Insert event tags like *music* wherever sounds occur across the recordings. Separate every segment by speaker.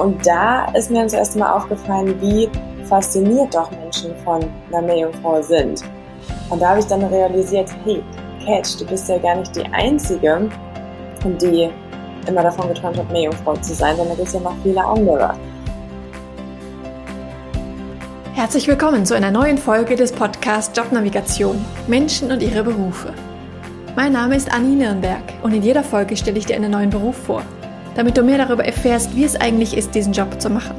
Speaker 1: Und da ist mir das erste Mal aufgefallen, wie fasziniert doch Menschen von einer Meerjungfrau sind. Und da habe ich dann realisiert, hey, Catch, du bist ja gar nicht die Einzige, die immer davon geträumt hat, Meerjungfrau zu sein, sondern es gibt ja noch viele andere.
Speaker 2: Herzlich willkommen zu einer neuen Folge des Podcasts Jobnavigation Menschen und ihre Berufe. Mein Name ist Anni Nürnberg und in jeder Folge stelle ich dir einen neuen Beruf vor, damit du mehr darüber erfährst, wie es eigentlich ist, diesen Job zu machen.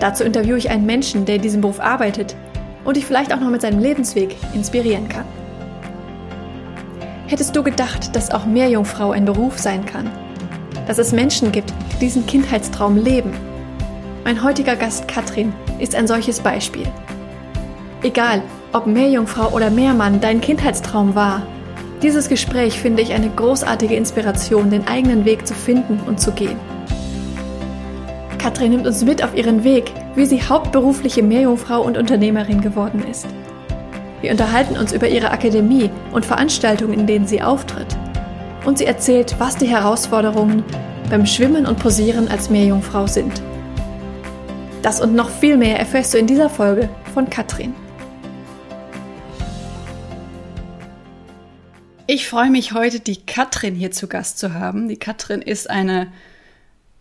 Speaker 2: Dazu interviewe ich einen Menschen, der in diesem Beruf arbeitet und dich vielleicht auch noch mit seinem Lebensweg inspirieren kann. Hättest du gedacht, dass auch Meerjungfrau ein Beruf sein kann? Dass es Menschen gibt, die diesen Kindheitstraum leben? Mein heutiger Gast Katrin ist ein solches Beispiel. Egal, ob Meerjungfrau oder Meermann dein Kindheitstraum war dieses Gespräch finde ich eine großartige Inspiration, den eigenen Weg zu finden und zu gehen. Katrin nimmt uns mit auf ihren Weg, wie sie hauptberufliche Meerjungfrau und Unternehmerin geworden ist. Wir unterhalten uns über ihre Akademie und Veranstaltungen, in denen sie auftritt. Und sie erzählt, was die Herausforderungen beim Schwimmen und Posieren als Meerjungfrau sind. Das und noch viel mehr erfährst du in dieser Folge von Katrin. Ich freue mich heute, die Katrin hier zu Gast zu haben. Die Katrin ist eine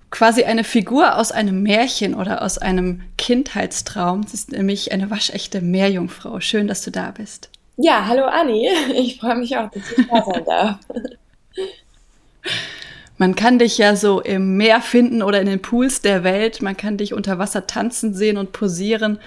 Speaker 2: quasi eine Figur aus einem Märchen oder aus einem Kindheitstraum. Sie ist nämlich eine waschechte Meerjungfrau. Schön, dass du da bist.
Speaker 1: Ja, hallo Anni. *laughs* Ich freue mich auch, dass ich da sein *laughs* darf.
Speaker 2: Man kann dich ja so im Meer finden oder in den Pools der Welt. Man kann dich unter Wasser tanzen sehen und posieren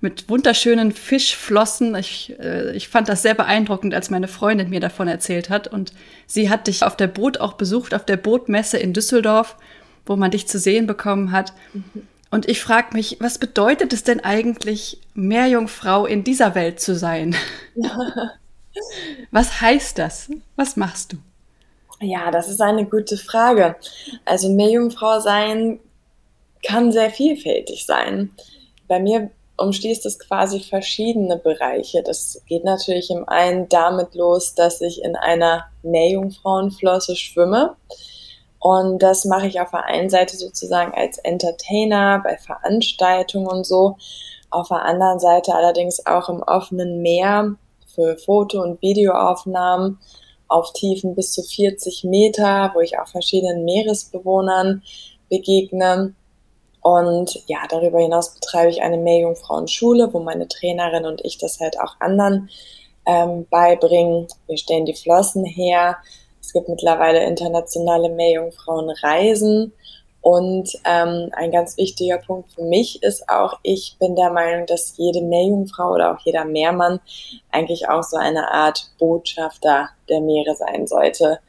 Speaker 2: mit wunderschönen Fischflossen. Ich, äh, ich fand das sehr beeindruckend, als meine Freundin mir davon erzählt hat. Und sie hat dich auf der Boot auch besucht, auf der Bootmesse in Düsseldorf, wo man dich zu sehen bekommen hat. Mhm. Und ich frage mich, was bedeutet es denn eigentlich, Meerjungfrau in dieser Welt zu sein? *laughs* was heißt das? Was machst du?
Speaker 1: Ja, das ist eine gute Frage. Also Meerjungfrau sein kann sehr vielfältig sein. Bei mir umschließt es quasi verschiedene Bereiche. Das geht natürlich im einen damit los, dass ich in einer Meerjungfrauenflosse schwimme. Und das mache ich auf der einen Seite sozusagen als Entertainer bei Veranstaltungen und so. Auf der anderen Seite allerdings auch im offenen Meer für Foto- und Videoaufnahmen auf Tiefen bis zu 40 Meter, wo ich auch verschiedenen Meeresbewohnern begegne. Und ja, darüber hinaus betreibe ich eine Meerjungfrauenschule, wo meine Trainerin und ich das halt auch anderen ähm, beibringen. Wir stellen die Flossen her. Es gibt mittlerweile internationale Meerjungfrauenreisen. Und ähm, ein ganz wichtiger Punkt für mich ist auch, ich bin der Meinung, dass jede Meerjungfrau oder auch jeder Meermann eigentlich auch so eine Art Botschafter der Meere sein sollte.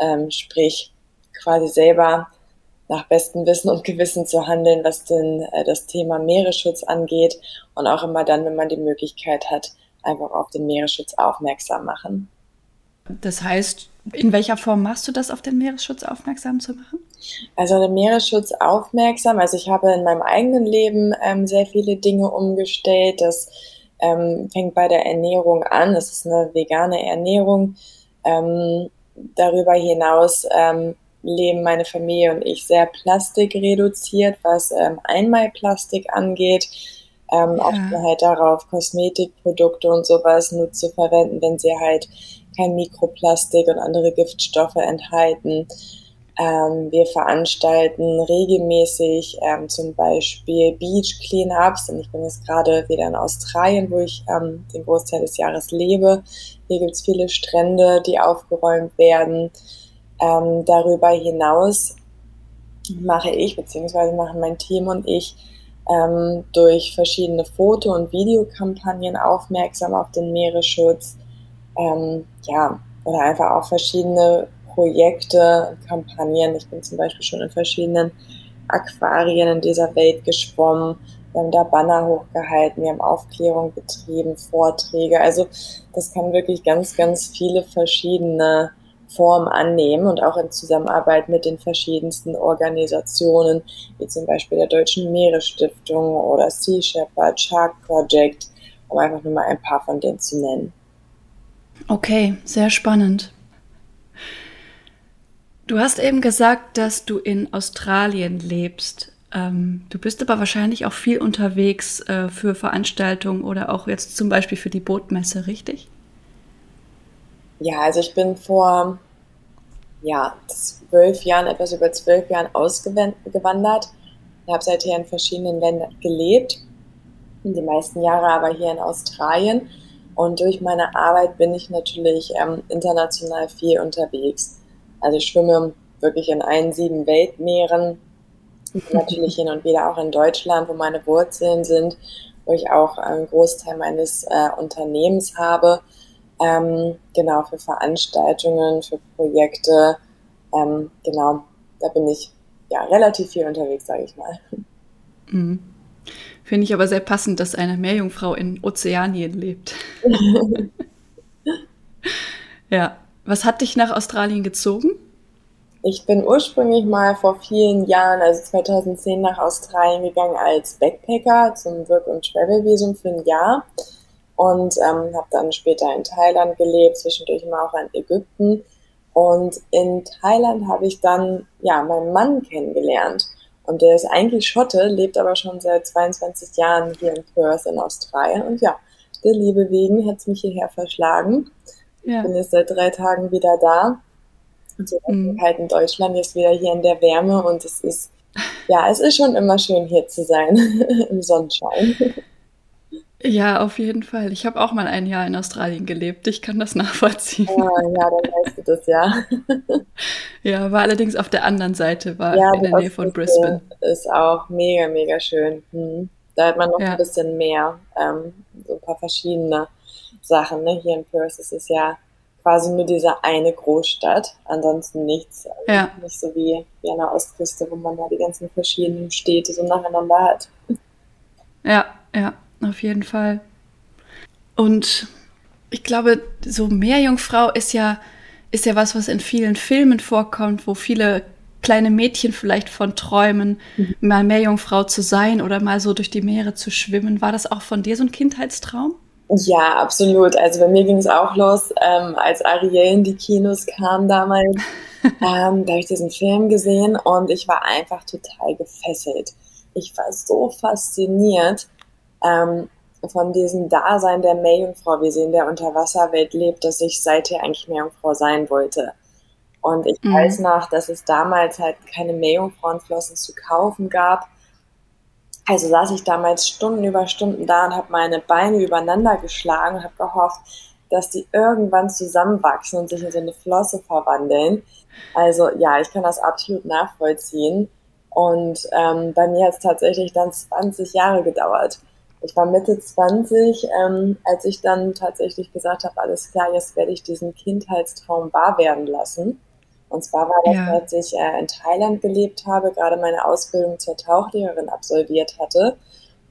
Speaker 1: Ähm, sprich, quasi selber nach bestem Wissen und Gewissen zu handeln, was denn äh, das Thema Meeresschutz angeht und auch immer dann, wenn man die Möglichkeit hat, einfach auf den Meeresschutz aufmerksam machen.
Speaker 2: Das heißt, in welcher Form machst du das, auf den Meeresschutz aufmerksam zu machen?
Speaker 1: Also den Meeresschutz aufmerksam. Also ich habe in meinem eigenen Leben ähm, sehr viele Dinge umgestellt. Das ähm, fängt bei der Ernährung an. Das ist eine vegane Ernährung. Ähm, darüber hinaus ähm, leben meine Familie und ich sehr plastikreduziert, was ähm, Einmalplastik angeht. Ähm, ja. Achten halt darauf, Kosmetikprodukte und sowas nur zu verwenden, wenn sie halt kein Mikroplastik und andere Giftstoffe enthalten. Ähm, wir veranstalten regelmäßig ähm, zum Beispiel Beach Cleanups. Und ich bin jetzt gerade wieder in Australien, wo ich ähm, den Großteil des Jahres lebe. Hier gibt's viele Strände, die aufgeräumt werden. Ähm, darüber hinaus mache ich, beziehungsweise machen mein Team und ich ähm, durch verschiedene Foto- und Videokampagnen aufmerksam auf den Meeresschutz. Ähm, ja, oder einfach auch verschiedene Projekte, Kampagnen. Ich bin zum Beispiel schon in verschiedenen Aquarien in dieser Welt geschwommen. Wir haben da Banner hochgehalten, wir haben Aufklärung betrieben, Vorträge. Also das kann wirklich ganz, ganz viele verschiedene Form annehmen und auch in Zusammenarbeit mit den verschiedensten Organisationen, wie zum Beispiel der Deutschen Meeresstiftung oder Sea Shepherd, Shark Project, um einfach nur mal ein paar von denen zu nennen.
Speaker 2: Okay, sehr spannend. Du hast eben gesagt, dass du in Australien lebst. Ähm, du bist aber wahrscheinlich auch viel unterwegs äh, für Veranstaltungen oder auch jetzt zum Beispiel für die Bootmesse, richtig?
Speaker 1: Ja, also ich bin vor ja, zwölf Jahren, etwas über zwölf Jahren ausgewandert. Ich habe seither in verschiedenen Ländern gelebt, die meisten Jahre aber hier in Australien. Und durch meine Arbeit bin ich natürlich ähm, international viel unterwegs. Also ich schwimme wirklich in allen sieben Weltmeeren, natürlich hin und wieder auch in Deutschland, wo meine Wurzeln sind, wo ich auch einen Großteil meines äh, Unternehmens habe. Ähm, genau, für Veranstaltungen, für Projekte. Ähm, genau, da bin ich ja relativ viel unterwegs, sage ich mal.
Speaker 2: Mhm. Finde ich aber sehr passend, dass eine Meerjungfrau in Ozeanien lebt. *laughs* ja. Was hat dich nach Australien gezogen?
Speaker 1: Ich bin ursprünglich mal vor vielen Jahren, also 2010, nach Australien gegangen als Backpacker zum Work- und Travel-Visum für ein Jahr und ähm, habe dann später in Thailand gelebt, zwischendurch mal auch in Ägypten. Und in Thailand habe ich dann ja meinen Mann kennengelernt. Und der ist eigentlich Schotte, lebt aber schon seit 22 Jahren hier in Perth in Australien. Und ja, der Liebe wegen hat es mich hierher verschlagen. Ja. Ich bin jetzt seit drei Tagen wieder da so mhm. halt in Deutschland, jetzt wieder hier in der Wärme und es ist, ja, es ist schon immer schön hier zu sein *laughs* im Sonnenschein.
Speaker 2: Ja, auf jeden Fall. Ich habe auch mal ein Jahr in Australien gelebt. Ich kann das *laughs* nachvollziehen.
Speaker 1: Ah, ja, dann weißt du das ja. *laughs*
Speaker 2: ja, war allerdings auf der anderen Seite, war ja, in der Nähe von Brisbane.
Speaker 1: Ist auch mega, mega schön. Hm. Da hat man noch ja. ein bisschen mehr, ähm, so ein paar verschiedene Sachen. Ne? Hier in Perth ist es ja quasi nur diese eine Großstadt, ansonsten nichts. Also ja. Nicht so wie, wie an der Ostküste, wo man da die ganzen verschiedenen Städte so nacheinander hat.
Speaker 2: Ja, ja, auf jeden Fall. Und ich glaube, so Meerjungfrau ist ja, ist ja was, was in vielen Filmen vorkommt, wo viele kleine Mädchen vielleicht von träumen, mhm. mal Meerjungfrau zu sein oder mal so durch die Meere zu schwimmen. War das auch von dir so ein Kindheitstraum?
Speaker 1: Ja, absolut. Also bei mir ging es auch los, ähm, als Ariel in die Kinos kam damals. *laughs* ähm, da habe ich diesen Film gesehen und ich war einfach total gefesselt. Ich war so fasziniert ähm, von diesem Dasein der Meerjungfrau, wie sie in der Unterwasserwelt lebt, dass ich seither eigentlich Meerjungfrau sein wollte. Und ich mhm. weiß noch, dass es damals halt keine Meerjungfrauenflossen zu kaufen gab also saß ich damals Stunden über Stunden da und habe meine Beine übereinander geschlagen und habe gehofft, dass die irgendwann zusammenwachsen und sich in so eine Flosse verwandeln. Also ja, ich kann das absolut nachvollziehen. Und ähm, bei mir hat es tatsächlich dann 20 Jahre gedauert. Ich war Mitte 20, ähm, als ich dann tatsächlich gesagt habe, alles klar, jetzt werde ich diesen Kindheitstraum wahr werden lassen. Und zwar war das, ja. als ich äh, in Thailand gelebt habe, gerade meine Ausbildung zur Tauchlehrerin absolviert hatte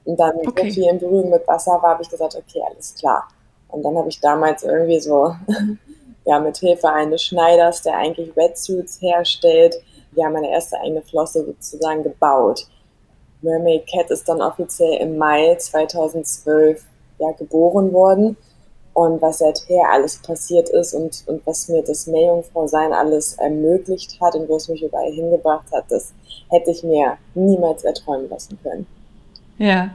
Speaker 1: und dann okay. so viel in Berührung mit Wasser war, habe ich gesagt, okay, alles klar. Und dann habe ich damals irgendwie so, *laughs* ja, mit Hilfe eines Schneiders, der eigentlich Wetsuits herstellt, ja, meine erste eigene Flosse sozusagen gebaut. Mermaid Cat ist dann offiziell im Mai 2012 ja, geboren worden und was seither alles passiert ist und, und was mir das Meerjungfrau-Sein alles ermöglicht hat und wo es mich überall hingebracht hat, das hätte ich mir niemals erträumen lassen können.
Speaker 2: Ja.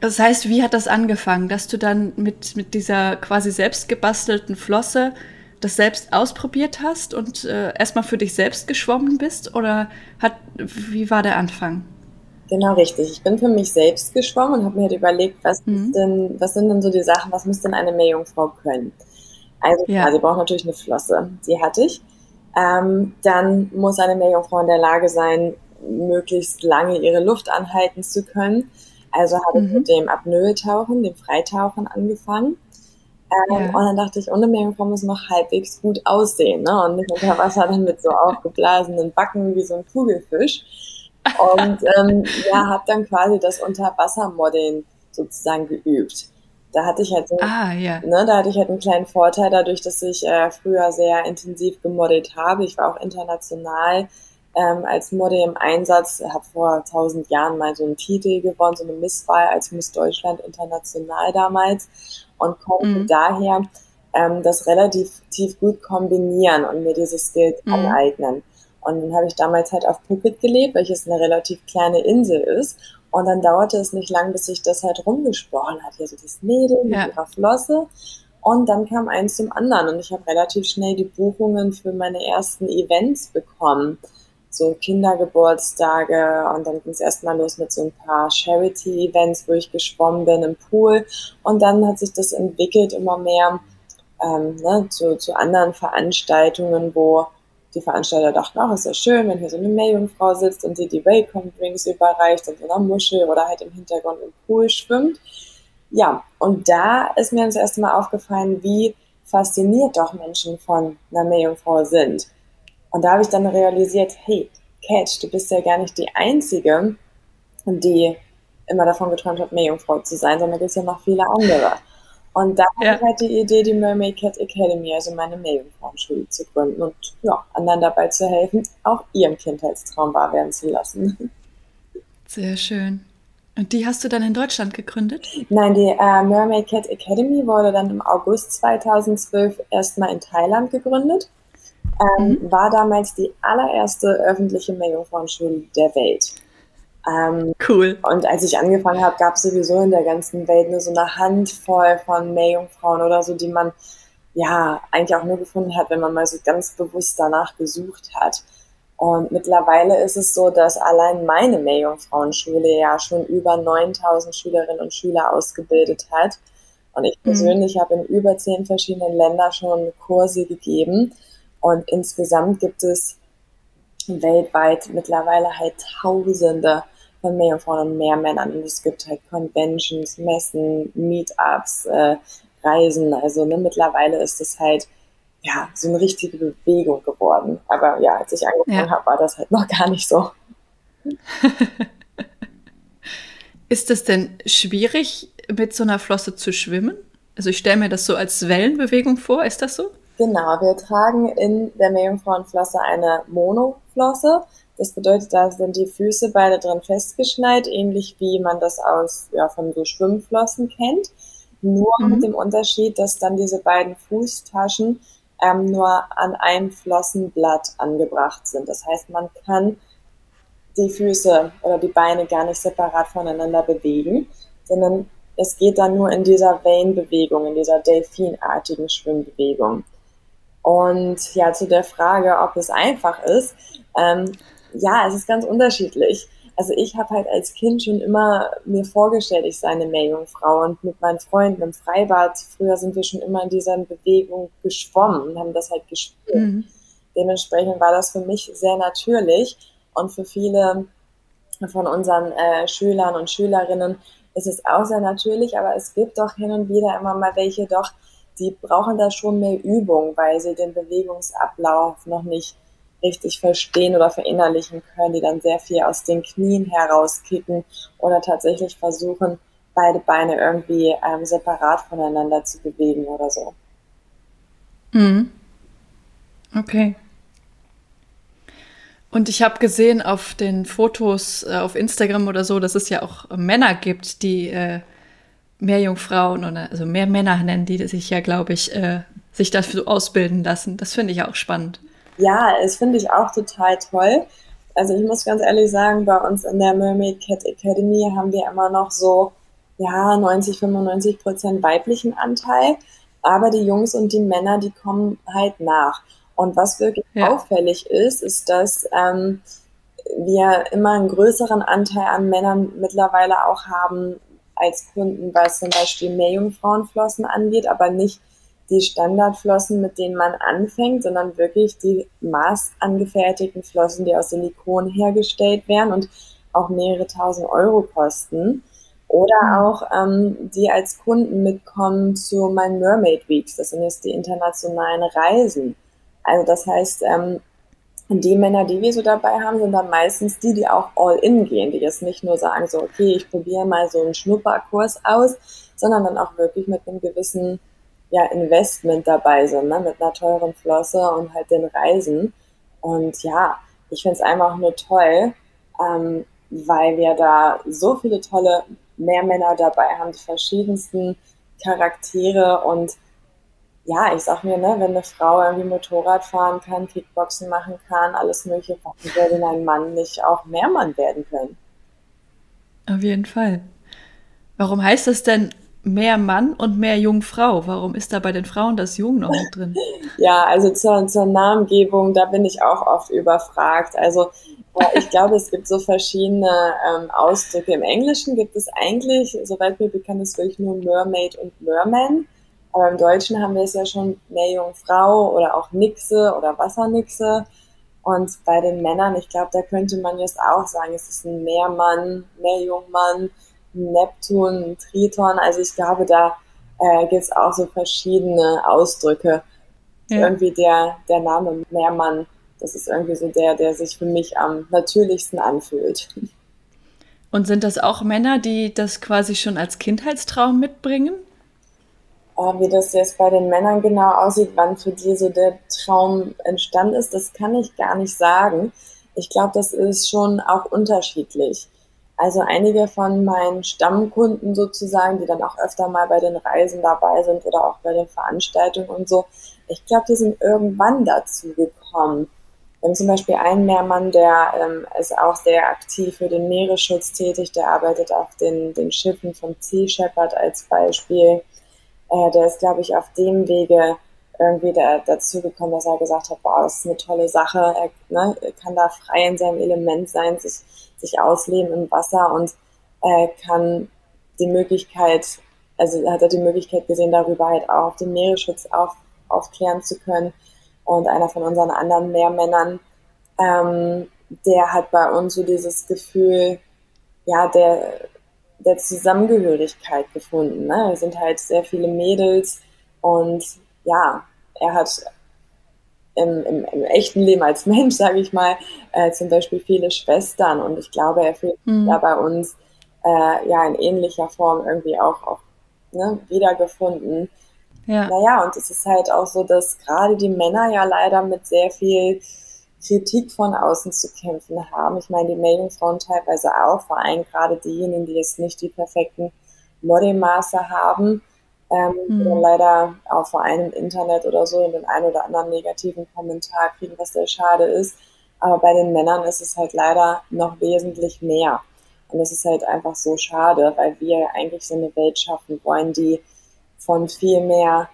Speaker 2: Das heißt, wie hat das angefangen, dass du dann mit, mit dieser quasi selbst gebastelten Flosse das selbst ausprobiert hast und äh, erstmal für dich selbst geschwommen bist? Oder hat, wie war der Anfang?
Speaker 1: Genau richtig. Ich bin für mich selbst geschwommen und habe mir halt überlegt, was mhm. denn, was sind denn so die Sachen, was muss denn eine Meerjungfrau können? Also ja. klar, sie braucht natürlich eine Flosse. Die hatte ich. Ähm, dann muss eine Meerjungfrau in der Lage sein, möglichst lange ihre Luft anhalten zu können. Also habe mhm. ich mit dem Apnoe-Tauchen, dem Freitauchen angefangen. Ähm, ja. Und dann dachte ich, ohne Meerjungfrau muss noch halbwegs gut aussehen. Ne? Und nicht unter Wasser dann mit so aufgeblasenen Backen wie so ein Kugelfisch. Und ähm, ja, habe dann quasi das Unterwassermodeln sozusagen geübt. Da hatte ich halt, so, ah, ja. ne, da hatte ich halt einen kleinen Vorteil dadurch, dass ich äh, früher sehr intensiv gemodelt habe. Ich war auch international ähm, als Model im Einsatz, habe vor tausend Jahren mal so einen Titel gewonnen, so eine Misswahl als Miss Deutschland international damals und konnte mhm. daher ähm, das relativ tief gut kombinieren und mir dieses Skills mhm. aneignen. Und dann habe ich damals halt auf Phuket gelebt, welches eine relativ kleine Insel ist. Und dann dauerte es nicht lang, bis sich das halt rumgesprochen hat. Hier so das Mädel mit ja. ihrer Flosse. Und dann kam eins zum anderen und ich habe relativ schnell die Buchungen für meine ersten Events bekommen. So Kindergeburtstage und dann ging es erstmal los mit so ein paar Charity-Events, wo ich geschwommen bin im Pool. Und dann hat sich das entwickelt immer mehr ähm, ne, zu, zu anderen Veranstaltungen, wo die Veranstalter dachten, ach, ist ja schön, wenn hier so eine Meerjungfrau sitzt und sie die Welcome Drinks überreicht und so einer Muschel oder halt im Hintergrund im Pool schwimmt. Ja, und da ist mir das erste Mal aufgefallen, wie fasziniert doch Menschen von einer Meerjungfrau sind. Und da habe ich dann realisiert, hey, Catch, du bist ja gar nicht die Einzige, die immer davon geträumt hat, Meerjungfrau zu sein, sondern es gibt ja noch viele andere. Und da ja. hatte ich halt die Idee, die Mermaid Cat Academy, also meine Meerjungfrauenschule zu gründen und ja, anderen dabei zu helfen, auch ihren Kindheitstraum wahr werden zu lassen.
Speaker 2: Sehr schön. Und die hast du dann in Deutschland gegründet?
Speaker 1: Nein, die äh, Mermaid Cat Academy wurde dann im August 2012 erstmal in Thailand gegründet. Ähm, mhm. War damals die allererste öffentliche Meerjungfrauenschule der Welt.
Speaker 2: Ähm, cool.
Speaker 1: Und als ich angefangen habe, gab es sowieso in der ganzen Welt nur so eine Handvoll von Meerjungfrauen oder so, die man ja eigentlich auch nur gefunden hat, wenn man mal so ganz bewusst danach gesucht hat. Und mittlerweile ist es so, dass allein meine Meerjungfrauenschule ja schon über 9000 Schülerinnen und Schüler ausgebildet hat. Und ich mhm. persönlich mhm. habe in über zehn verschiedenen Ländern schon Kurse gegeben. Und insgesamt gibt es weltweit mittlerweile halt Tausende von Meerjungfrauen und Meermännern. Und es gibt halt Conventions, Messen, Meetups, äh, Reisen. Also ne, mittlerweile ist es halt ja, so eine richtige Bewegung geworden. Aber ja, als ich angefangen ja. habe, war das halt noch gar nicht so. *laughs*
Speaker 2: Ist es denn schwierig, mit so einer Flosse zu schwimmen? Also ich stelle mir das so als Wellenbewegung vor, ist das so?
Speaker 1: Genau, wir tragen in der Meerjungfrauenflosse eine Monoflosse. Das bedeutet, da sind die Füße beide drin festgeschnallt, ähnlich wie man das aus ja, von so Schwimmflossen kennt. Nur mhm. mit dem Unterschied, dass dann diese beiden Fußtaschen ähm, nur an einem Flossenblatt angebracht sind. Das heißt, man kann die Füße oder die Beine gar nicht separat voneinander bewegen, sondern es geht dann nur in dieser Wellenbewegung, in dieser delfinartigen Schwimmbewegung. Und ja, zu der Frage, ob es einfach ist, ähm, ja, es ist ganz unterschiedlich also ich habe halt als Kind schon immer mir vorgestellt, ich sei eine Meerjungfrau und mit meinen Freunden im Freibad, früher sind wir schon immer in dieser Bewegung geschwommen und haben das halt gespielt. Mhm. Dementsprechend war das für mich sehr natürlich und für viele von unseren äh, Schülern und Schülerinnen ist es auch sehr natürlich, aber es gibt doch hin und wieder immer mal welche doch, die brauchen da schon mehr Übung, weil sie den Bewegungsablauf noch nicht richtig verstehen oder verinnerlichen können, die dann sehr viel aus den Knien herauskicken oder tatsächlich versuchen, beide Beine irgendwie ähm, separat voneinander zu bewegen oder so.
Speaker 2: Mhm. Okay. Und ich habe gesehen auf den Fotos äh, auf Instagram oder so, dass es ja auch Männer gibt, die äh, mehr Jungfrauen oder also mehr Männer nennen, die sich ja, glaube ich, äh, sich dafür ausbilden lassen. Das finde ich auch spannend.
Speaker 1: Ja, das finde ich auch total toll. Also ich muss ganz ehrlich sagen, bei uns in der Mermaid Cat Academy haben wir immer noch so, ja, 90, 95 Prozent weiblichen Anteil. Aber die Jungs und die Männer, die kommen halt nach. Und was wirklich ja. auffällig ist, ist, dass ähm, wir immer einen größeren Anteil an Männern mittlerweile auch haben als Kunden, was zum Beispiel Meerjungfrauenflossen angeht, aber nicht die Standardflossen, mit denen man anfängt, sondern wirklich die maßangefertigten Flossen, die aus Silikon hergestellt werden und auch mehrere tausend Euro kosten. Oder mhm. auch ähm, die als Kunden mitkommen zu meinen Mermaid Weeks. Das sind jetzt die internationalen Reisen. Also das heißt, ähm, die Männer, die wir so dabei haben, sind dann meistens die, die auch all in gehen, die jetzt nicht nur sagen, so, okay, ich probiere mal so einen Schnupperkurs aus, sondern dann auch wirklich mit einem gewissen ja, Investment dabei sind, ne? mit einer teuren Flosse und halt den Reisen. Und ja, ich finde es einfach nur toll, ähm, weil wir da so viele tolle Mehrmänner dabei haben, die verschiedensten Charaktere und ja, ich sag mir, ne, wenn eine Frau irgendwie Motorrad fahren kann, Kickboxen machen kann, alles mögliche, warum soll denn ein Mann nicht auch Mehrmann werden können?
Speaker 2: Auf jeden Fall. Warum heißt das denn mehr Mann und mehr Jungfrau? Warum ist da bei den Frauen das Jung noch mit drin? *laughs*
Speaker 1: ja, also zur, zur Namengebung, da bin ich auch oft überfragt. Also ich glaube, es gibt so verschiedene ähm, Ausdrücke. Im Englischen gibt es eigentlich, soweit mir bekannt ist, wirklich nur Mermaid und Merman. Aber im Deutschen haben wir es ja schon Meerjungfrau oder auch Nixe oder Wassernixe. Und bei den Männern, ich glaube, da könnte man jetzt auch sagen, es ist ein Meermann, Meerjungmann, Neptun, Triton. Also ich glaube, da äh, gibt es auch so verschiedene Ausdrücke. Ja. Irgendwie der, der Name Meermann, das ist irgendwie so der, der sich für mich am natürlichsten anfühlt.
Speaker 2: Und sind das auch Männer, die das quasi schon als Kindheitstraum mitbringen?
Speaker 1: Äh, wie das jetzt bei den Männern genau aussieht, wann für die so der Traum entstanden ist, das kann ich gar nicht sagen. Ich glaube, das ist schon auch unterschiedlich. Also einige von meinen Stammkunden sozusagen, die dann auch öfter mal bei den Reisen dabei sind oder auch bei den Veranstaltungen und so, ich glaube, die sind irgendwann dazu gekommen. Wir haben zum Beispiel einen Meermann, der ähm, ist auch sehr aktiv für den Meeresschutz tätig, der arbeitet auf den, den Schiffen von Sea Shepherd als Beispiel äh, der ist, glaube ich, auf dem Wege irgendwie da, dazu gekommen, dass er gesagt hat, boah, das ist eine tolle Sache, er, ne, kann da frei in seinem Element sein, sich, sich ausleben im Wasser und äh, kann die Möglichkeit, also hat er die Möglichkeit gesehen, darüber halt auch den Meeresschutz auf, aufklären zu können. Und einer von unseren anderen Meermännern, ähm, der hat bei uns so dieses Gefühl, ja, der der Zusammengehörigkeit gefunden. Ne? Wir sind halt sehr viele Mädels und ja, er hat im, im, im echten Leben als Mensch, *laughs* sage ich mal, äh, zum Beispiel viele Schwestern und ich glaube, er fühlt sich mhm. da bei uns äh, ja in ähnlicher Form irgendwie auch, auch ne, wiedergefunden. Ja. Naja, und es ist halt auch so, dass gerade die Männer ja leider mit sehr viel Kritik von außen zu kämpfen haben. Ich meine, die Meerjungfrauen teilweise auch, vor allem gerade diejenigen, die jetzt nicht die perfekten Modelmaße haben, ähm, mhm. leider auch vor allem im Internet oder so in den einen oder anderen negativen Kommentar kriegen, was sehr schade ist. Aber bei den Männern ist es halt leider noch wesentlich mehr. Und das ist halt einfach so schade, weil wir eigentlich so eine Welt schaffen wollen, die von viel mehr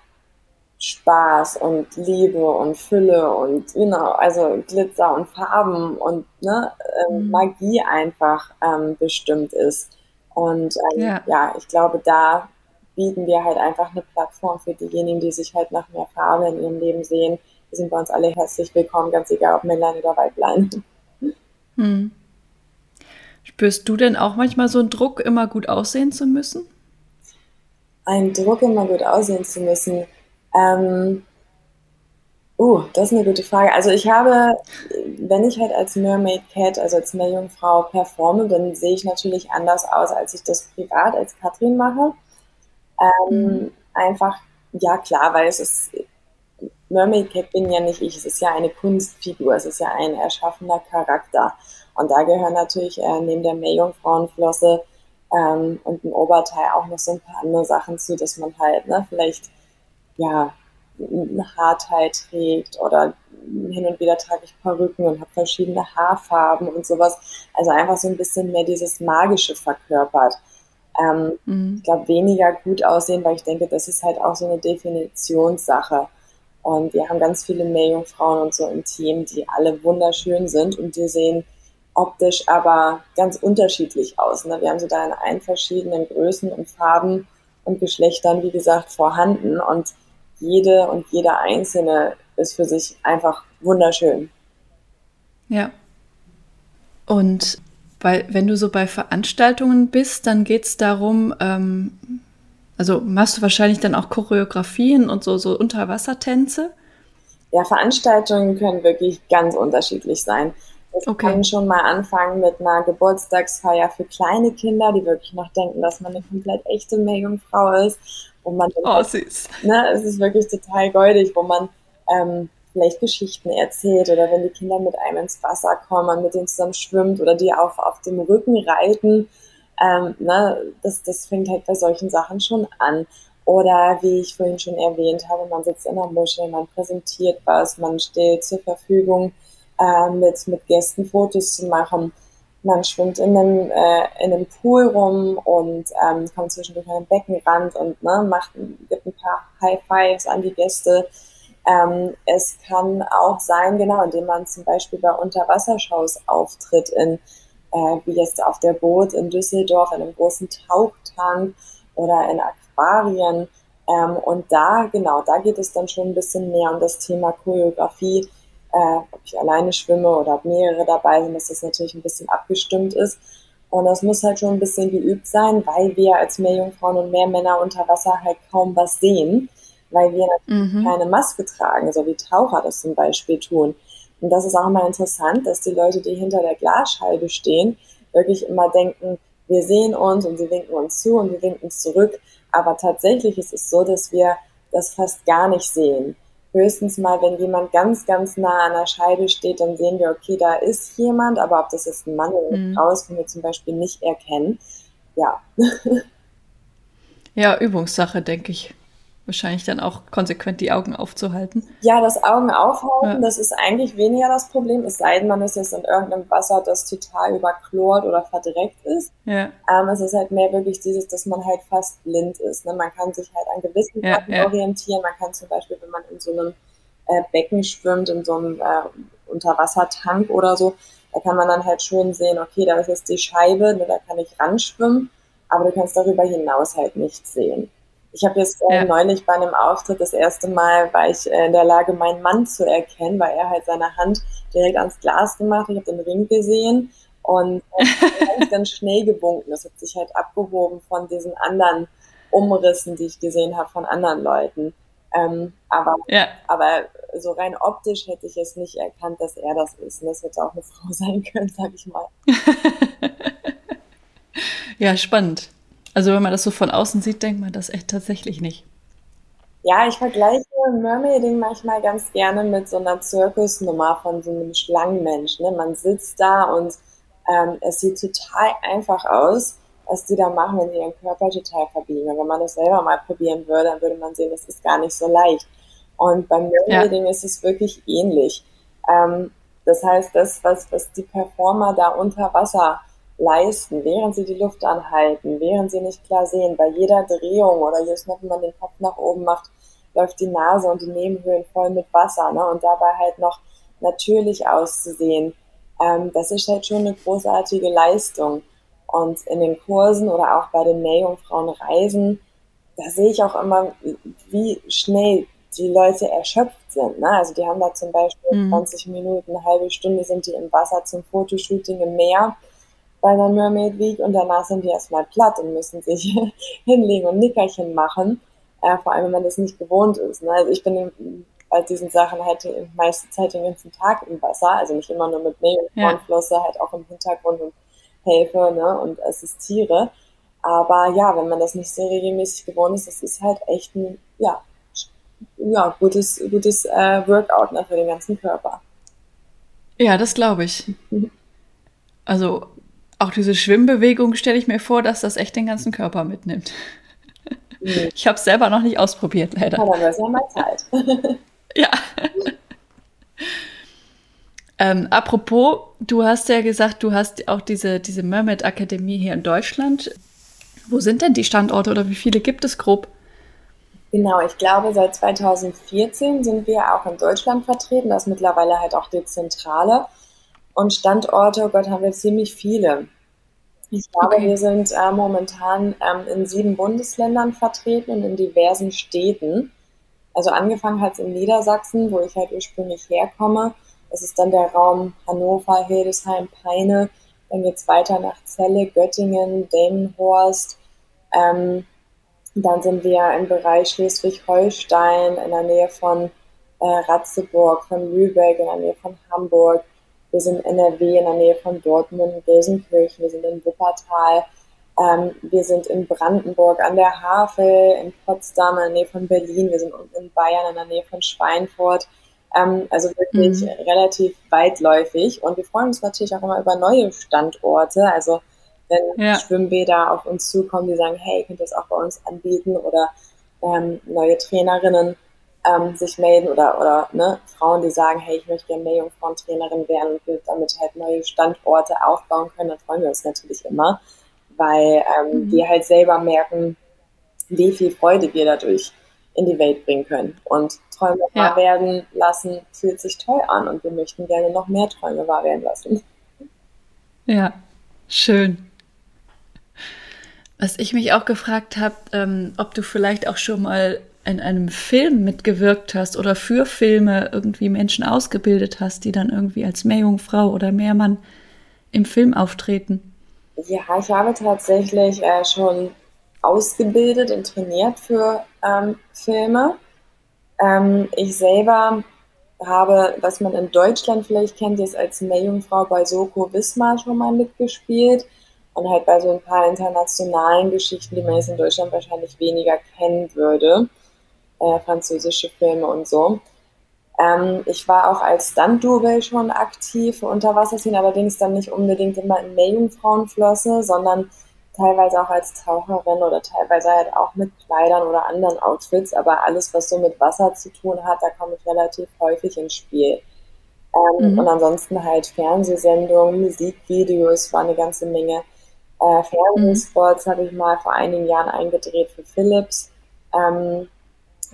Speaker 1: Spaß und Liebe und Fülle und genau, also Glitzer und Farben und ne, ähm, mhm. Magie einfach ähm, bestimmt ist. Und ähm, ja. ja, ich glaube, da bieten wir halt einfach eine Plattform für diejenigen, die sich halt nach mehr Farbe in ihrem Leben sehen. Die sind bei uns alle herzlich willkommen, ganz egal ob Männlein oder Weiblein.
Speaker 2: Hm. Spürst du denn auch manchmal so einen Druck, immer gut aussehen zu müssen?
Speaker 1: Ein Druck, immer gut aussehen zu müssen. Ähm, uh, das ist eine gute Frage. Also ich habe, wenn ich halt als Mermaid Cat, also als Meerjungfrau performe, dann sehe ich natürlich anders aus, als ich das privat als Katrin mache. Ähm, mhm. Einfach, ja klar, weil es ist, Mermaid Cat bin ja nicht ich, es ist ja eine Kunstfigur, es ist ja ein erschaffener Charakter. Und da gehören natürlich äh, neben der Meerjungfrauenflosse ähm, und ein Oberteil auch noch so ein paar andere Sachen zu, dass man halt, ne, vielleicht ja, Haarteil trägt oder hin und wieder trage ich Perücken und habe verschiedene Haarfarben und sowas. Also einfach so ein bisschen mehr dieses Magische verkörpert. Ähm, mhm. Ich glaube, weniger gut aussehen, weil ich denke, das ist halt auch so eine Definitionssache. Und wir haben ganz viele Meerjungfrauen und so im Team, die alle wunderschön sind und die sehen optisch aber ganz unterschiedlich aus. Ne? Wir haben so da in allen verschiedenen Größen und Farben und Geschlechtern, wie gesagt, vorhanden. Und jede und jeder Einzelne ist für sich einfach wunderschön.
Speaker 2: Ja. Und weil, wenn du so bei Veranstaltungen bist, dann geht es darum, ähm, also machst du wahrscheinlich dann auch Choreografien und so, so Unterwassertänze?
Speaker 1: Ja, Veranstaltungen können wirklich ganz unterschiedlich sein. Es okay. kann schon mal anfangen mit einer Geburtstagsfeier für kleine Kinder, die wirklich noch denken, dass man eine komplett echte Meerjungfrau ist wo man
Speaker 2: oh, halt, süß.
Speaker 1: Ne, es ist wirklich total goldig, wo man ähm, vielleicht Geschichten erzählt oder wenn die Kinder mit einem ins Wasser kommen, man mit denen zusammen schwimmt oder die auf, auf dem Rücken reiten. Ähm, ne, das, das fängt halt bei solchen Sachen schon an. Oder wie ich vorhin schon erwähnt habe, man sitzt in der Muschel, man präsentiert was, man steht zur Verfügung, äh, mit, mit Gästen Fotos zu machen. Man schwimmt in einem, äh, in einem Pool rum und ähm, kommt zwischendurch an den Beckenrand und ne, macht, gibt ein paar High Fives an die Gäste. Ähm, es kann auch sein, genau, indem man zum Beispiel bei Unterwassershows auftritt, in, äh, wie jetzt auf der Boot in Düsseldorf, in einem großen Tauchtank oder in Aquarien. Ähm, und da, genau, da geht es dann schon ein bisschen mehr um das Thema Choreografie, äh, ob ich alleine schwimme oder ob mehrere dabei sind, dass das natürlich ein bisschen abgestimmt ist. Und das muss halt schon ein bisschen geübt sein, weil wir als Meerjungfrauen und Meermänner unter Wasser halt kaum was sehen, weil wir mhm. keine Maske tragen, so wie Taucher das zum Beispiel tun. Und das ist auch mal interessant, dass die Leute, die hinter der Glasscheibe stehen, wirklich immer denken, wir sehen uns und sie winken uns zu und wir winken zurück. Aber tatsächlich ist es so, dass wir das fast gar nicht sehen höchstens mal, wenn jemand ganz, ganz nah an der Scheibe steht, dann sehen wir, okay, da ist jemand, aber ob das jetzt ein Mann oder eine mhm. Frau ist, können wir zum Beispiel nicht erkennen. Ja. *laughs*
Speaker 2: ja, Übungssache, denke ich wahrscheinlich dann auch konsequent die Augen aufzuhalten.
Speaker 1: Ja, das Augen aufhalten, ja. das ist eigentlich weniger das Problem, es sei denn, man ist jetzt in irgendeinem Wasser, das total überchlort oder verdreckt ist. Ja. Ähm, es ist halt mehr wirklich dieses, dass man halt fast blind ist. Ne? Man kann sich halt an gewissen ja, ja. orientieren. Man kann zum Beispiel, wenn man in so einem äh, Becken schwimmt, in so einem äh, Unterwassertank oder so, da kann man dann halt schon sehen, okay, da ist jetzt die Scheibe, ne, da kann ich ranschwimmen, aber du kannst darüber hinaus halt nichts sehen. Ich habe jetzt äh, ja. neulich bei einem Auftritt das erste Mal, war ich äh, in der Lage, meinen Mann zu erkennen, weil er halt seine Hand direkt ans Glas gemacht. Ich habe den Ring gesehen und äh, *laughs* ganz, ganz schnell gebunken. Das hat sich halt abgehoben von diesen anderen Umrissen, die ich gesehen habe von anderen Leuten. Ähm, aber, ja. aber so rein optisch hätte ich es nicht erkannt, dass er das ist. Und das hätte auch eine *laughs* Frau sein können, sag ich mal. *laughs*
Speaker 2: ja, spannend. Also wenn man das so von außen sieht, denkt man das echt tatsächlich nicht.
Speaker 1: Ja, ich vergleiche Mermaiding manchmal ganz gerne mit so einer Zirkusnummer von so einem Schlangenmensch. Ne? Man sitzt da und ähm, es sieht total einfach aus, was die da machen, wenn sie ihren Körper total verbiegen. Und wenn man das selber mal probieren würde, dann würde man sehen, das ist gar nicht so leicht. Und beim Mermaiding ja. ist es wirklich ähnlich. Ähm, das heißt, das, was, was die Performer da unter Wasser leisten, während sie die Luft anhalten, während sie nicht klar sehen. Bei jeder Drehung oder jedes Mal, wenn man den Kopf nach oben macht, läuft die Nase und die Nebenhöhlen voll mit Wasser ne? und dabei halt noch natürlich auszusehen. Ähm, das ist halt schon eine großartige Leistung. Und in den Kursen oder auch bei den Meerjungfrauenreisen, da sehe ich auch immer, wie schnell die Leute erschöpft sind. Ne? Also die haben da zum Beispiel mhm. 20 Minuten, eine halbe Stunde sind die im Wasser zum Fotoshooting im Meer bei der Mermaid Week und danach sind die erstmal platt und müssen sich *laughs* hinlegen und Nickerchen machen. Äh, vor allem, wenn man das nicht gewohnt ist. Ne? Also ich bin bei diesen Sachen halt die meiste Zeit den ganzen Tag im Wasser, also nicht immer nur mit Mehl und Kornflosse, ja. halt auch im Hintergrund und helfe ne? und assistiere. Aber ja, wenn man das nicht so regelmäßig gewohnt ist, das ist halt echt ein, ja, ja, gutes, gutes äh, Workout ne, für den ganzen Körper.
Speaker 2: Ja, das glaube ich. Also auch diese Schwimmbewegung stelle ich mir vor, dass das echt den ganzen Körper mitnimmt. Mhm. Ich habe es selber noch nicht ausprobiert, leider. Aber das ist ja mal Zeit. *laughs* ja. Ähm, apropos, du hast ja gesagt, du hast auch diese, diese Mermaid Akademie hier in Deutschland. Wo sind denn die Standorte oder wie viele gibt es grob?
Speaker 1: Genau, ich glaube, seit 2014 sind wir auch in Deutschland vertreten. Das ist mittlerweile halt auch die Zentrale. Und Standorte, oh Gott, haben wir ziemlich viele. Ich glaube, okay. wir sind äh, momentan ähm, in sieben Bundesländern vertreten und in diversen Städten. Also angefangen hat es in Niedersachsen, wo ich halt ursprünglich herkomme. Das ist dann der Raum Hannover, Hildesheim, Peine. Dann geht es weiter nach Celle, Göttingen, Delmenhorst. Ähm, dann sind wir im Bereich Schleswig-Holstein, in der Nähe von äh, Ratzeburg, von Lübeck, in der Nähe von Hamburg. Wir sind in NRW in der Nähe von Dortmund, Gelsenkirchen, wir sind in Wuppertal, ähm, wir sind in Brandenburg an der Havel, in Potsdam in der Nähe von Berlin, wir sind in Bayern in der Nähe von Schweinfurt. Ähm, also wirklich mhm. relativ weitläufig. Und wir freuen uns natürlich auch immer über neue Standorte. Also wenn ja. Schwimmbäder auf uns zukommen, die sagen, hey, könnt ihr das auch bei uns anbieten? Oder ähm, neue Trainerinnen ähm, sich melden oder, oder ne, Frauen, die sagen, hey, ich möchte gerne Meerjungfrauentrainerin werden und will damit halt neue Standorte aufbauen können, dann freuen wir uns natürlich immer, weil ähm, mhm. wir halt selber merken, wie viel Freude wir dadurch in die Welt bringen können. Und Träume ja. wahr werden lassen fühlt sich toll an und wir möchten gerne noch mehr Träume wahr werden lassen.
Speaker 2: Ja, schön. Was ich mich auch gefragt habe, ähm, ob du vielleicht auch schon mal in einem Film mitgewirkt hast oder für Filme irgendwie Menschen ausgebildet hast, die dann irgendwie als Meerjungfrau oder Meermann im Film auftreten.
Speaker 1: Ja, ich habe tatsächlich äh, schon ausgebildet und trainiert für ähm, Filme. Ähm, ich selber habe, was man in Deutschland vielleicht kennt, jetzt als Meerjungfrau bei Soko Wismar schon mal mitgespielt und halt bei so ein paar internationalen Geschichten, die man jetzt in Deutschland wahrscheinlich weniger kennen würde, äh, französische Filme und so. Ähm, ich war auch als Stunt-Double schon aktiv für Unterwasserszenen, allerdings dann nicht unbedingt immer in Meerjungfrauenflosse, sondern teilweise auch als Taucherin oder teilweise halt auch mit Kleidern oder anderen Outfits, aber alles, was so mit Wasser zu tun hat, da komme ich relativ häufig ins Spiel. Ähm, mhm. Und ansonsten halt Fernsehsendungen, Musikvideos, war eine ganze Menge. Äh, Fernsehspots mhm. habe ich mal vor einigen Jahren eingedreht für Philips. Ähm,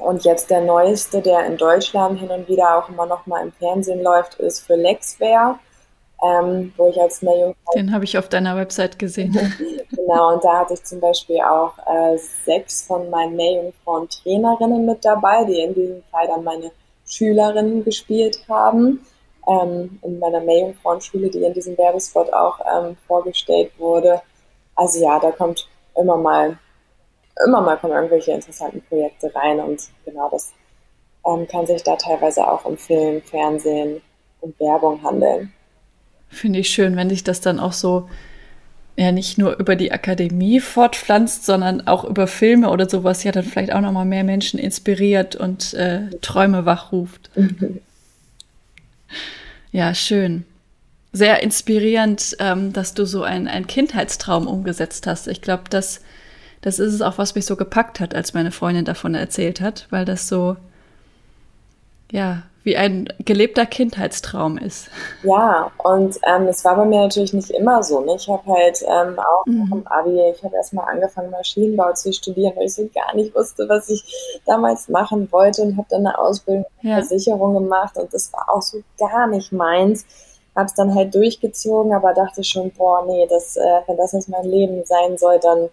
Speaker 1: und jetzt der neueste, der in Deutschland hin und wieder auch immer noch mal im Fernsehen läuft, ist für Lexware ähm, wo ich als Meerjungfrau.
Speaker 2: Den habe ich auf deiner Website gesehen. *laughs*
Speaker 1: genau, und da hatte ich zum Beispiel auch äh, sechs von meinen Meerjungfrauen-Trainerinnen mit dabei, die in diesem Fall dann meine Schülerinnen gespielt haben. Ähm, in meiner Meerjungfrauenschule, die in diesem Werbespot auch ähm, vorgestellt wurde. Also ja, da kommt immer mal, immer mal kommen irgendwelche interessanten Projekte rein und genau das ähm, kann sich da teilweise auch um Film, Fernsehen und Werbung handeln.
Speaker 2: Finde ich schön, wenn sich das dann auch so ja nicht nur über die Akademie fortpflanzt, sondern auch über Filme oder sowas ja dann vielleicht auch nochmal mehr Menschen inspiriert und äh, Träume wachruft. *laughs* Ja, schön. Sehr inspirierend, ähm, dass du so einen Kindheitstraum umgesetzt hast. Ich glaube, das, das ist es auch, was mich so gepackt hat, als meine Freundin davon erzählt hat, weil das so, ja, wie ein gelebter Kindheitstraum ist.
Speaker 1: Ja, und ähm, es war bei mir natürlich nicht immer so. Ne? Ich habe halt ähm, auch mhm. im Abi, ich habe erstmal angefangen, Maschinenbau zu studieren, weil ich so gar nicht wusste, was ich damals machen wollte und habe dann eine Ausbildung ja. Versicherung gemacht und das war auch so gar nicht meins. Habe es dann halt durchgezogen, aber dachte schon, boah, nee, das, äh, wenn das jetzt mein Leben sein soll, dann,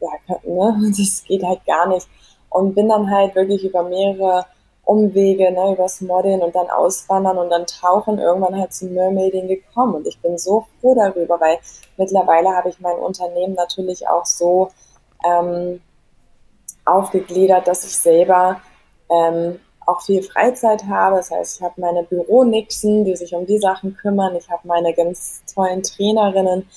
Speaker 1: ja, ne, *laughs* das geht halt gar nicht. Und bin dann halt wirklich über mehrere Umwege, ne, übers Modeln und dann Auswandern und dann Tauchen irgendwann halt zum Mermaiding gekommen. Und ich bin so froh darüber, weil mittlerweile habe ich mein Unternehmen natürlich auch so ähm, aufgegliedert, dass ich selber ähm, auch viel Freizeit habe. Das heißt, ich habe meine Büronixen, die sich um die Sachen kümmern. Ich habe meine ganz tollen Trainerinnen.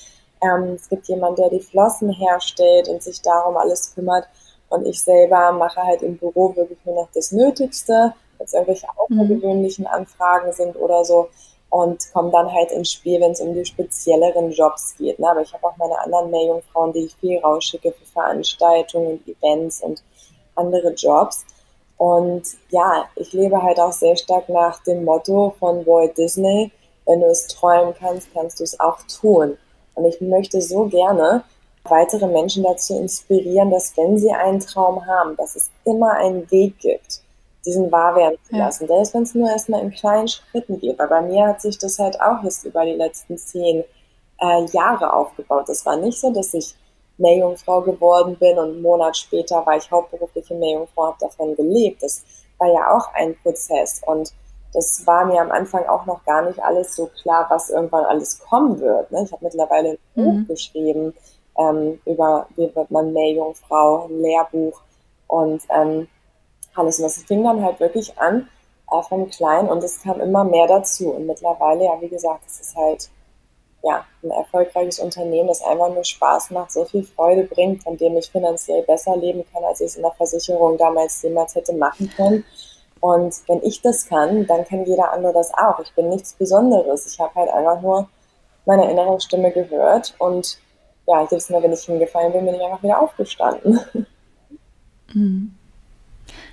Speaker 1: Ähm, es gibt jemanden, der die Flossen herstellt und sich darum alles kümmert. Und ich selber mache halt im Büro wirklich nur noch das Nötigste, wenn es irgendwelche mhm. außergewöhnlichen Anfragen sind oder so. Und komme dann halt ins Spiel, wenn es um die spezielleren Jobs geht. Ne? Aber ich habe auch meine anderen Meerjungfrauen, die ich viel rausschicke für Veranstaltungen, Events und andere Jobs. Und ja, ich lebe halt auch sehr stark nach dem Motto von Walt Disney, wenn du es träumen kannst, kannst du es auch tun. Und ich möchte so gerne, weitere Menschen dazu inspirieren, dass wenn sie einen Traum haben, dass es immer einen Weg gibt, diesen wahr werden zu lassen. Ja. Selbst wenn es nur erstmal in kleinen Schritten geht. Weil bei mir hat sich das halt auch jetzt über die letzten zehn äh, Jahre aufgebaut. Es war nicht so, dass ich Meerjungfrau geworden bin und einen Monat später war ich hauptberufliche Meerjungfrau, habe davon gelebt. Das war ja auch ein Prozess und das war mir am Anfang auch noch gar nicht alles so klar, was irgendwann alles kommen wird. Ne? Ich habe mittlerweile ein Buch mhm. geschrieben, ähm, über wie wird man Meerjungfrau, ein Lehrbuch und ähm, alles. Und das fing dann halt wirklich an äh, von klein und es kam immer mehr dazu. Und mittlerweile, ja, wie gesagt, es ist halt ja, ein erfolgreiches Unternehmen, das einfach nur Spaß macht, so viel Freude bringt, von dem ich finanziell besser leben kann, als ich es in der Versicherung damals jemals hätte machen können. Und wenn ich das kann, dann kann jeder andere das auch. Ich bin nichts Besonderes. Ich habe halt einfach nur meine innere Stimme gehört und ja, jedes Mal, wenn ich hingefallen bin, bin ich einfach wieder aufgestanden. *laughs*
Speaker 2: Mhm.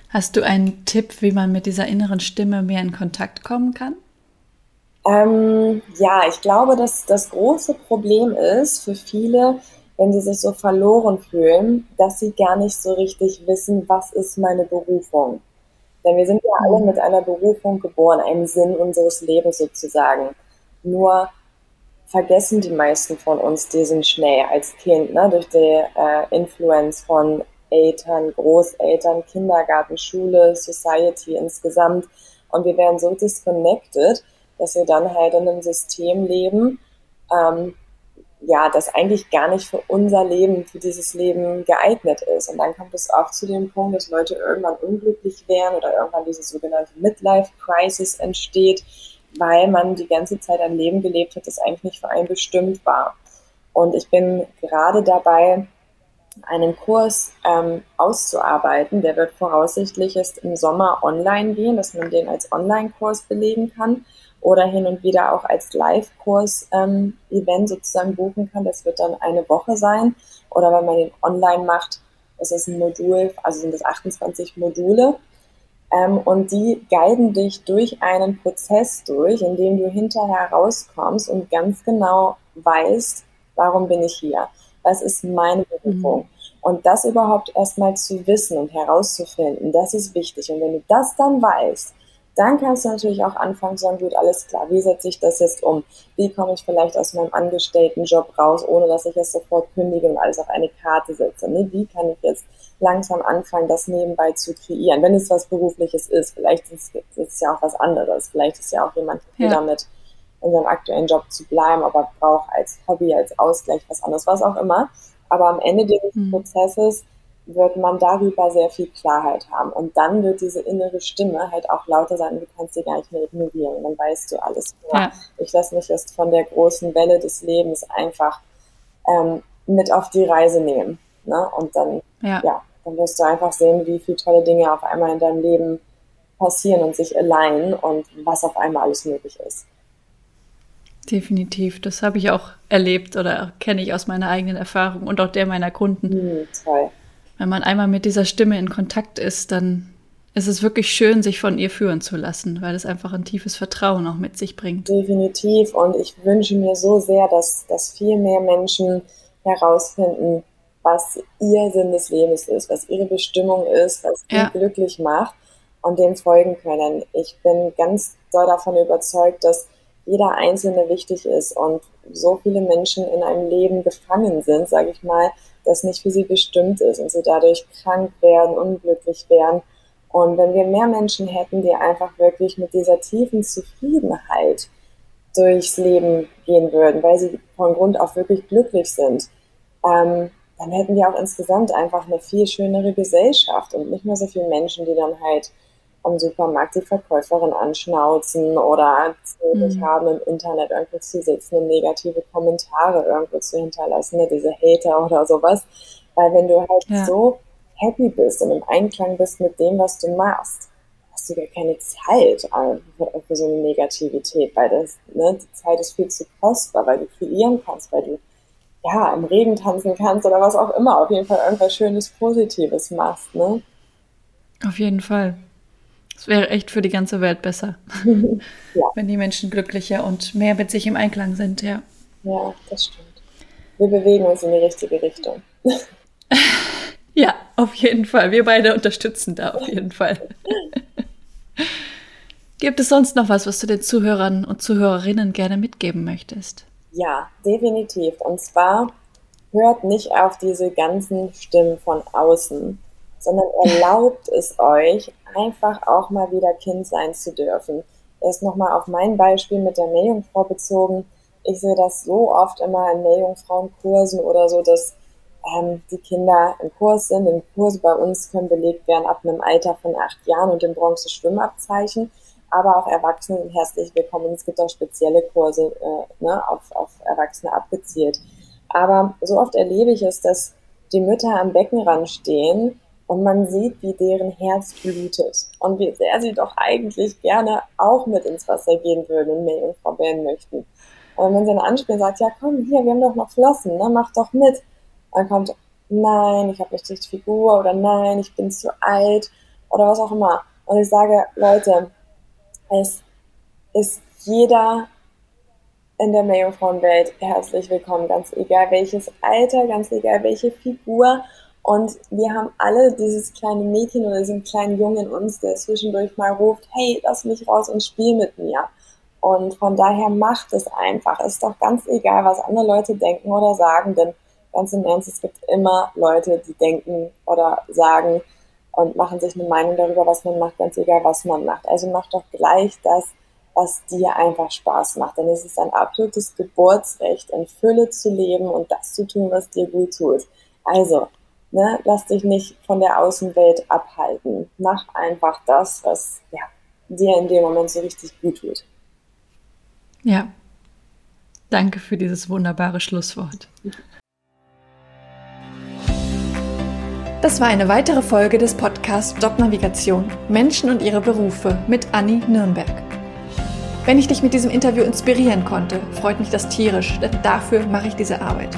Speaker 2: Hast du einen Tipp, wie man mit dieser inneren Stimme mehr in Kontakt kommen kann?
Speaker 1: Ähm, ja, ich glaube, dass das große Problem ist für viele, wenn sie sich so verloren fühlen, dass sie gar nicht so richtig wissen, was ist meine Berufung. Denn wir sind ja alle mhm. mit einer Berufung geboren, einem Sinn unseres Lebens sozusagen. Nur vergessen die meisten von uns diesen schnell als Kind, ne, durch die äh, Influence von Eltern, Großeltern, Kindergarten, Schule, Society insgesamt. Und wir werden so disconnected, dass wir dann halt in einem System leben, ähm, ja, das eigentlich gar nicht für unser Leben, für dieses Leben geeignet ist. Und dann kommt es auch zu dem Punkt, dass Leute irgendwann unglücklich werden oder irgendwann diese sogenannte Midlife-Crisis entsteht, weil man die ganze Zeit ein Leben gelebt hat, das eigentlich nicht für einen bestimmt war. Und ich bin gerade dabei, einen Kurs ähm, auszuarbeiten. Der wird voraussichtlich erst im Sommer online gehen, dass man den als Online-Kurs belegen kann oder hin und wieder auch als Live-Kurs-Event ähm, sozusagen buchen kann. Das wird dann eine Woche sein. Oder wenn man den online macht, das ist ein Modul, also sind das 28 Module. Ähm, und die guiden dich durch einen Prozess durch, in dem du hinterher rauskommst und ganz genau weißt, warum bin ich hier? Was ist meine Berufung? Mhm. Und das überhaupt erstmal zu wissen und herauszufinden, das ist wichtig. Und wenn du das dann weißt, dann kannst du natürlich auch anfangen zu sagen, gut, alles klar, wie setze ich das jetzt um? Wie komme ich vielleicht aus meinem Angestelltenjob raus, ohne dass ich es sofort kündige und alles auf eine Karte setze? Ne? Wie kann ich jetzt langsam anfangen, das nebenbei zu kreieren? Wenn es was Berufliches ist, vielleicht ist es ja auch was anderes. Vielleicht ist ja auch jemand ja. damit in seinem aktuellen Job zu bleiben, aber braucht als Hobby, als Ausgleich was anderes, was auch immer. Aber am Ende dieses mhm. Prozesses wird man darüber sehr viel Klarheit haben. Und dann wird diese innere Stimme halt auch lauter sein, du kannst sie gar nicht mehr ignorieren. Dann weißt du alles. Ja. Ich lasse mich erst von der großen Welle des Lebens einfach ähm, mit auf die Reise nehmen. Ne? Und dann, ja. ja, dann wirst du einfach sehen, wie viele tolle Dinge auf einmal in deinem Leben passieren und sich alignen und was auf einmal alles möglich ist.
Speaker 2: Definitiv, das habe ich auch erlebt oder kenne ich aus meiner eigenen Erfahrung und auch der meiner Kunden. Mhm, toll wenn man einmal mit dieser Stimme in Kontakt ist, dann ist es wirklich schön, sich von ihr führen zu lassen, weil es einfach ein tiefes Vertrauen auch mit sich bringt.
Speaker 1: Definitiv. Und ich wünsche mir so sehr, dass, dass viel mehr Menschen herausfinden, was ihr Sinn des Lebens ist, was ihre Bestimmung ist, was sie ja. glücklich macht und dem folgen können. Ich bin ganz doll davon überzeugt, dass jeder Einzelne wichtig ist und so viele Menschen in einem Leben gefangen sind, sage ich mal, das nicht für sie bestimmt ist und sie dadurch krank werden, unglücklich werden. Und wenn wir mehr Menschen hätten, die einfach wirklich mit dieser tiefen Zufriedenheit durchs Leben gehen würden, weil sie von Grund auf wirklich glücklich sind, ähm, dann hätten wir auch insgesamt einfach eine viel schönere Gesellschaft und nicht mehr so viele Menschen, die dann halt am Supermarkt die Verkäuferin anschnauzen oder zählig mhm. haben, im Internet irgendwo zu sitzen und negative Kommentare irgendwo zu hinterlassen, ne, diese Hater oder sowas. Weil wenn du halt ja. so happy bist und im Einklang bist mit dem, was du machst, hast du gar keine Zeit für, für so eine Negativität, weil das, ne, die Zeit ist viel zu kostbar, weil du kreieren kannst, weil du ja, im Regen tanzen kannst oder was auch immer, auf jeden Fall irgendwas Schönes, Positives machst, ne?
Speaker 2: Auf jeden Fall. Es wäre echt für die ganze Welt besser, *laughs* ja. wenn die Menschen glücklicher und mehr mit sich im Einklang sind, ja.
Speaker 1: Ja, das stimmt. Wir bewegen uns in die richtige Richtung. *laughs*
Speaker 2: ja, auf jeden Fall. Wir beide unterstützen da auf jeden Fall. *laughs* Gibt es sonst noch was, was du den Zuhörern und Zuhörerinnen gerne mitgeben möchtest?
Speaker 1: Ja, definitiv. Und zwar hört nicht auf diese ganzen Stimmen von außen sondern erlaubt es euch, einfach auch mal wieder Kind sein zu dürfen. Erst nochmal auf mein Beispiel mit der Meerjungfrau bezogen. Ich sehe das so oft immer in Meerjungfrauenkursen oder so, dass ähm, die Kinder im Kurs sind. Die Kurse bei uns können belegt werden ab einem Alter von acht Jahren und dem Bronze-Schwimmabzeichen. Aber auch Erwachsene sind herzlich willkommen. Es gibt auch spezielle Kurse äh, ne, auf, auf Erwachsene abgezielt. Aber so oft erlebe ich es, dass die Mütter am Beckenrand stehen und man sieht, wie deren Herz blutet und wie sehr sie doch eigentlich gerne auch mit ins Wasser gehen würden und Meerjungfrau werden möchten. Und wenn sie dann anspielt und sagt, ja komm, hier, wir haben doch noch Flossen, ne, mach doch mit. Dann kommt, nein, ich habe nicht die Figur oder nein, ich bin zu alt. oder was auch immer. Und ich sage, Leute, es ist jeder in der Meerjungfrauenwelt herzlich willkommen, ganz egal welches Alter, ganz egal welche Figur. Und wir haben alle dieses kleine Mädchen oder diesen kleinen Jungen in uns, der zwischendurch mal ruft, hey, lass mich raus und spiel mit mir. Und von daher macht es einfach. Es ist doch ganz egal, was andere Leute denken oder sagen, denn ganz im Ernst, es gibt immer Leute, die denken oder sagen und machen sich eine Meinung darüber, was man macht, ganz egal, was man macht. Also mach doch gleich das, was dir einfach Spaß macht. Denn es ist ein absolutes Geburtsrecht, in Fülle zu leben und das zu tun, was dir gut tut. Also, ne, lass dich nicht von der Außenwelt abhalten. Mach einfach das, was ja, dir in dem Moment so richtig gut tut.
Speaker 2: Ja. Danke für dieses wunderbare Schlusswort. Das war eine weitere Folge des Podcasts Jobnavigation Menschen und ihre Berufe mit Anni Nürnberg. Wenn ich dich mit diesem Interview inspirieren konnte, freut mich das tierisch, denn dafür mache ich diese Arbeit.